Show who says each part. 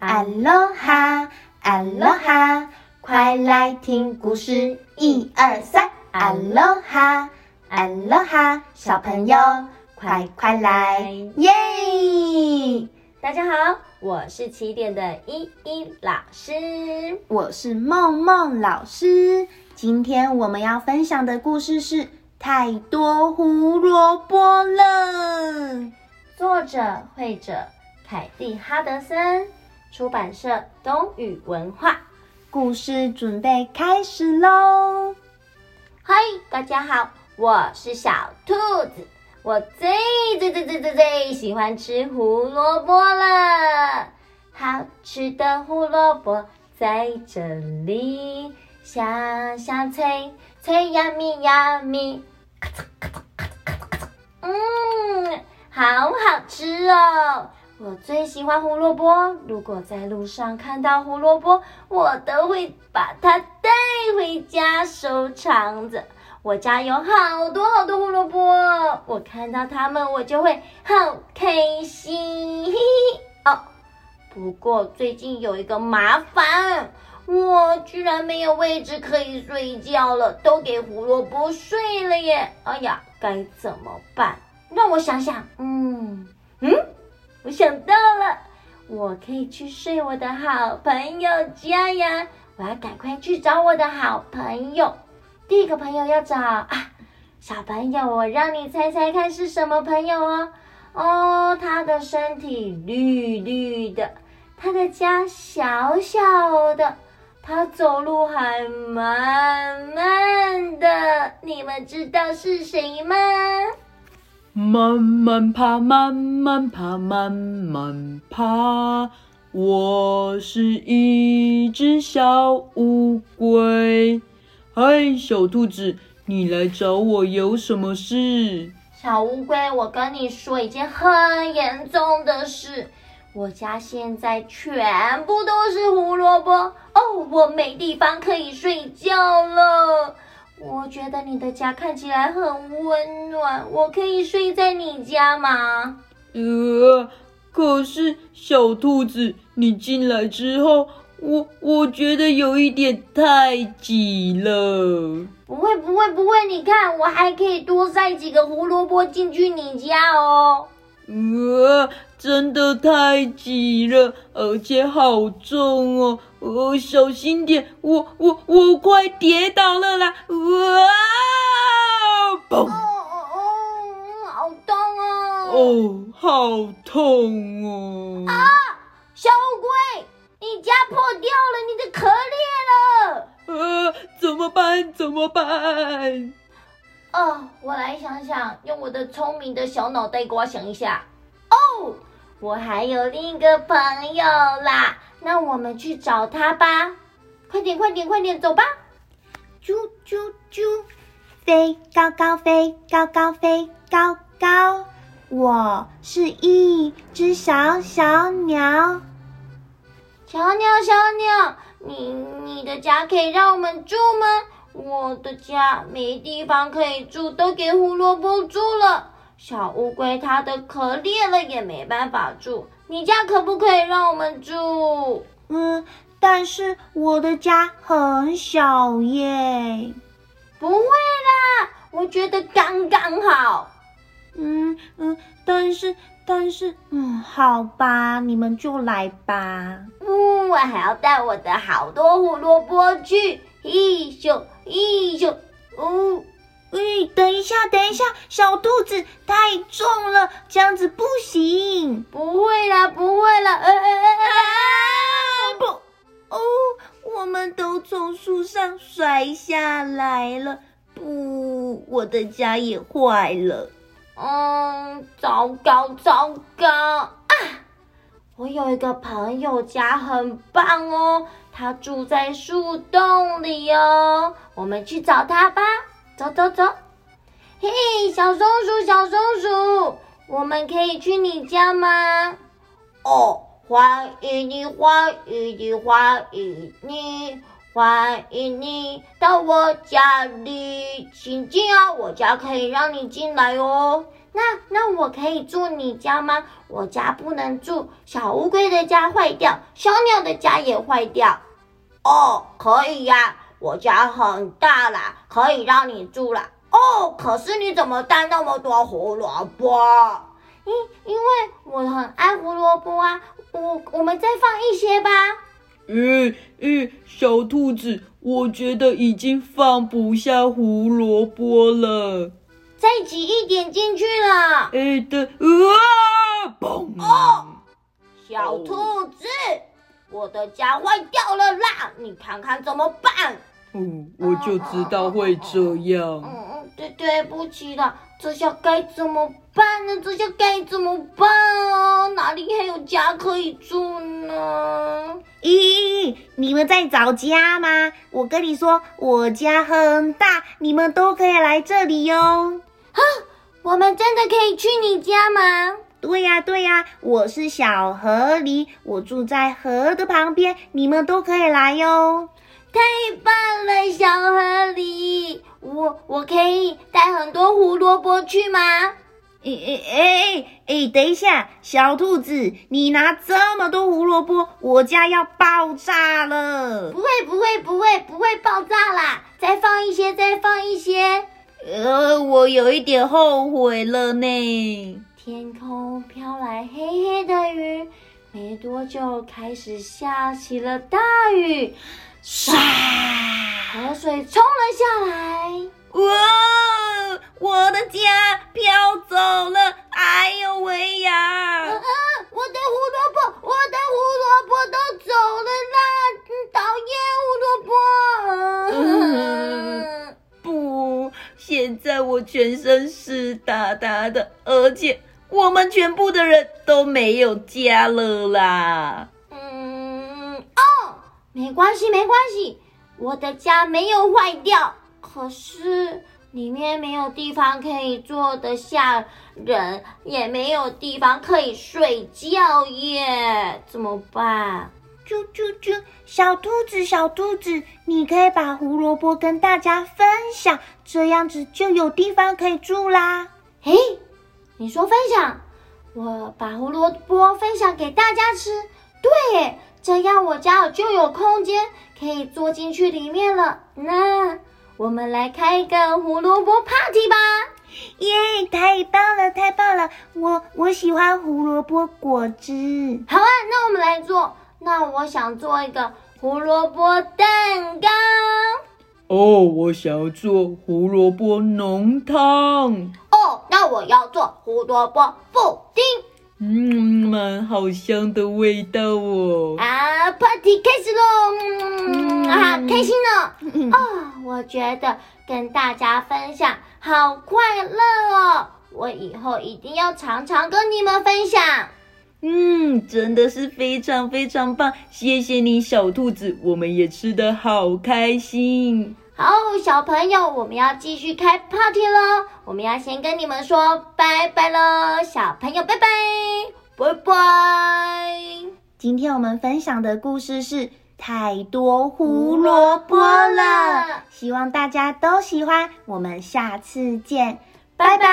Speaker 1: 阿罗哈，阿罗哈，快来听故事，一二三，阿罗哈，阿罗哈，小朋友快快来，耶！
Speaker 2: 大家好，我是起点的依依老师，
Speaker 1: 我是梦梦老师。今天我们要分享的故事是《太多胡萝卜了》，
Speaker 2: 作者绘者凯蒂哈德森。出版社东宇文化，
Speaker 1: 故事准备开始喽！
Speaker 2: 嗨，大家好，我是小兔子，我最最最最最最喜欢吃胡萝卜了。好吃的胡萝卜在这里，香香脆脆呀咪呀咪，咔嚓咔嚓咔嚓咔嚓咔嚓，嗯，好好吃哦。我最喜欢胡萝卜，如果在路上看到胡萝卜，我都会把它带回家收藏着。我家有好多好多胡萝卜，我看到它们我就会好开心。嘿嘿哦，不过最近有一个麻烦，我居然没有位置可以睡觉了，都给胡萝卜睡了耶！哎呀，该怎么办？让我想想，嗯嗯。我想到了，我可以去睡我的好朋友家呀！我要赶快去找我的好朋友。第一个朋友要找啊，小朋友，我让你猜猜看是什么朋友哦？哦，他的身体绿绿的，他的家小小的，他走路还慢慢的，你们知道是谁吗？
Speaker 3: 慢慢爬，慢慢爬，慢慢爬。我是一只小乌龟。嗨，小兔子，你来找我有什么事？
Speaker 2: 小乌龟，我跟你说一件很严重的事。我家现在全部都是胡萝卜哦，我没地方可以睡觉了。我觉得你的家看起来很温暖，我可以睡在你家吗？
Speaker 3: 呃，可是小兔子，你进来之后，我我觉得有一点太挤了。
Speaker 2: 不会不会不会，你看我还可以多塞几个胡萝卜进去你家哦。
Speaker 3: 呃，真的太挤了，而且好重哦！呃，小心点，我我我快跌倒了啦！哇！
Speaker 2: 嘣！哦哦哦，好痛哦！
Speaker 3: 哦，好痛哦！
Speaker 2: 啊，小乌龟，你家破掉了，你的壳裂了！
Speaker 3: 呃，怎么办？怎么办？
Speaker 2: 哦，我来想想，用我的聪明的小脑袋瓜想一下。哦，我还有另一个朋友啦，那我们去找他吧。快点，快点，快点，走吧！
Speaker 1: 啾啾啾，飞高高飞，高高飞，高高。我是一只小小鸟。
Speaker 2: 小鸟，小鸟，你你的家可以让我们住吗？我的家没地方可以住，都给胡萝卜住了。小乌龟它的壳裂了，也没办法住。你家可不可以让我们住？
Speaker 1: 嗯，但是我的家很小耶。
Speaker 2: 不会啦，我觉得刚刚好。
Speaker 1: 嗯嗯，但是但是，嗯，好吧，你们就来吧。
Speaker 2: 嗯，我还要带我的好多胡萝卜去。一咻一咻，哦，
Speaker 1: 哎，等一下，等一下，小兔子太重了，这样子不行。
Speaker 2: 不会啦，不会啦，哎哎哎哎，
Speaker 1: 不，哦，我们都从树上摔下来了，不，我的家也坏了。
Speaker 2: 嗯，糟糕，糟糕啊！我有一个朋友家很棒哦。他住在树洞里哦，我们去找他吧。走走走，嘿，小松鼠，小松鼠，我们可以去你家吗？哦，欢迎你，欢迎你，欢迎你，欢迎你到我家里，请进啊！我家可以让你进来哦。那那我可以住你家吗？我家不能住，小乌龟的家坏掉，小鸟的家也坏掉。哦，可以呀，我家很大啦，可以让你住啦。哦，可是你怎么带那么多胡萝卜？因因为我很爱胡萝卜啊，我我们再放一些吧。
Speaker 3: 嗯嗯，小兔子，我觉得已经放不下胡萝卜了。
Speaker 2: 再挤一点进去了。
Speaker 3: 哎的，啊！嘣！
Speaker 2: 哦，小兔子，我的家坏掉了啦！你看看怎么办？
Speaker 3: 嗯，我就知道会这样。
Speaker 2: 嗯嗯，对，对不起啦，这下该怎么办呢？这下该怎么办啊？哪里还有家可以住呢？
Speaker 1: 咦，你们在找家吗？我跟你说，我家很大，你们都可以来这里哟。
Speaker 2: 啊，我们真的可以去你家吗？
Speaker 1: 对呀，对呀，我是小河狸，我住在河的旁边，你们都可以来哟。
Speaker 2: 太棒了，小河狸，我我可以带很多胡萝卜去吗？
Speaker 1: 哎哎哎哎，等一下，小兔子，你拿这么多胡萝卜，我家要爆炸了。
Speaker 2: 不会不会不会不会爆炸啦，再放一些，再放一些。
Speaker 1: 呃，我有一点后悔了呢。
Speaker 2: 天空飘来黑黑的云，没多久开始下起了大雨，唰，河水冲了下来。
Speaker 1: 哇，我的家飘走了！哎呦喂呀！
Speaker 2: 嗯嗯，我的胡萝卜，我的胡萝卜都走了啦！讨厌胡萝卜。
Speaker 1: 嗯不，现在我全身湿哒哒的，而且我们全部的人都没有家了啦。
Speaker 2: 嗯，哦，没关系，没关系，我的家没有坏掉，可是里面没有地方可以坐得下人，也没有地方可以睡觉耶，怎么办？
Speaker 1: 啾啾啾，小兔子，小兔子，你可以把胡萝卜跟大家分享，这样子就有地方可以住啦。
Speaker 2: 诶，你说分享，我把胡萝卜分享给大家吃，对，这样我家就有空间可以坐进去里面了。那我们来开一个胡萝卜 party 吧！
Speaker 1: 耶，太棒了，太棒了！我我喜欢胡萝卜果汁。
Speaker 2: 好啊，那我们来做。那我想做一个胡萝卜蛋糕。
Speaker 3: 哦，我想要做胡萝卜浓汤。
Speaker 2: 哦，那我要做胡萝卜布丁。
Speaker 3: 嗯，好香的味道哦！
Speaker 2: 啊，party 开始喽！嗯，好开心呢。哦，我觉得跟大家分享好快乐哦。我以后一定要常常跟你们分享。
Speaker 3: 嗯，真的是非常非常棒，谢谢你，小兔子，我们也吃的好开心。
Speaker 2: 好，小朋友，我们要继续开 party 喽！我们要先跟你们说拜拜喽，小朋友，拜拜，拜拜。
Speaker 1: 今天我们分享的故事是太多胡萝卜了，希望大家都喜欢。我们下次见，拜拜。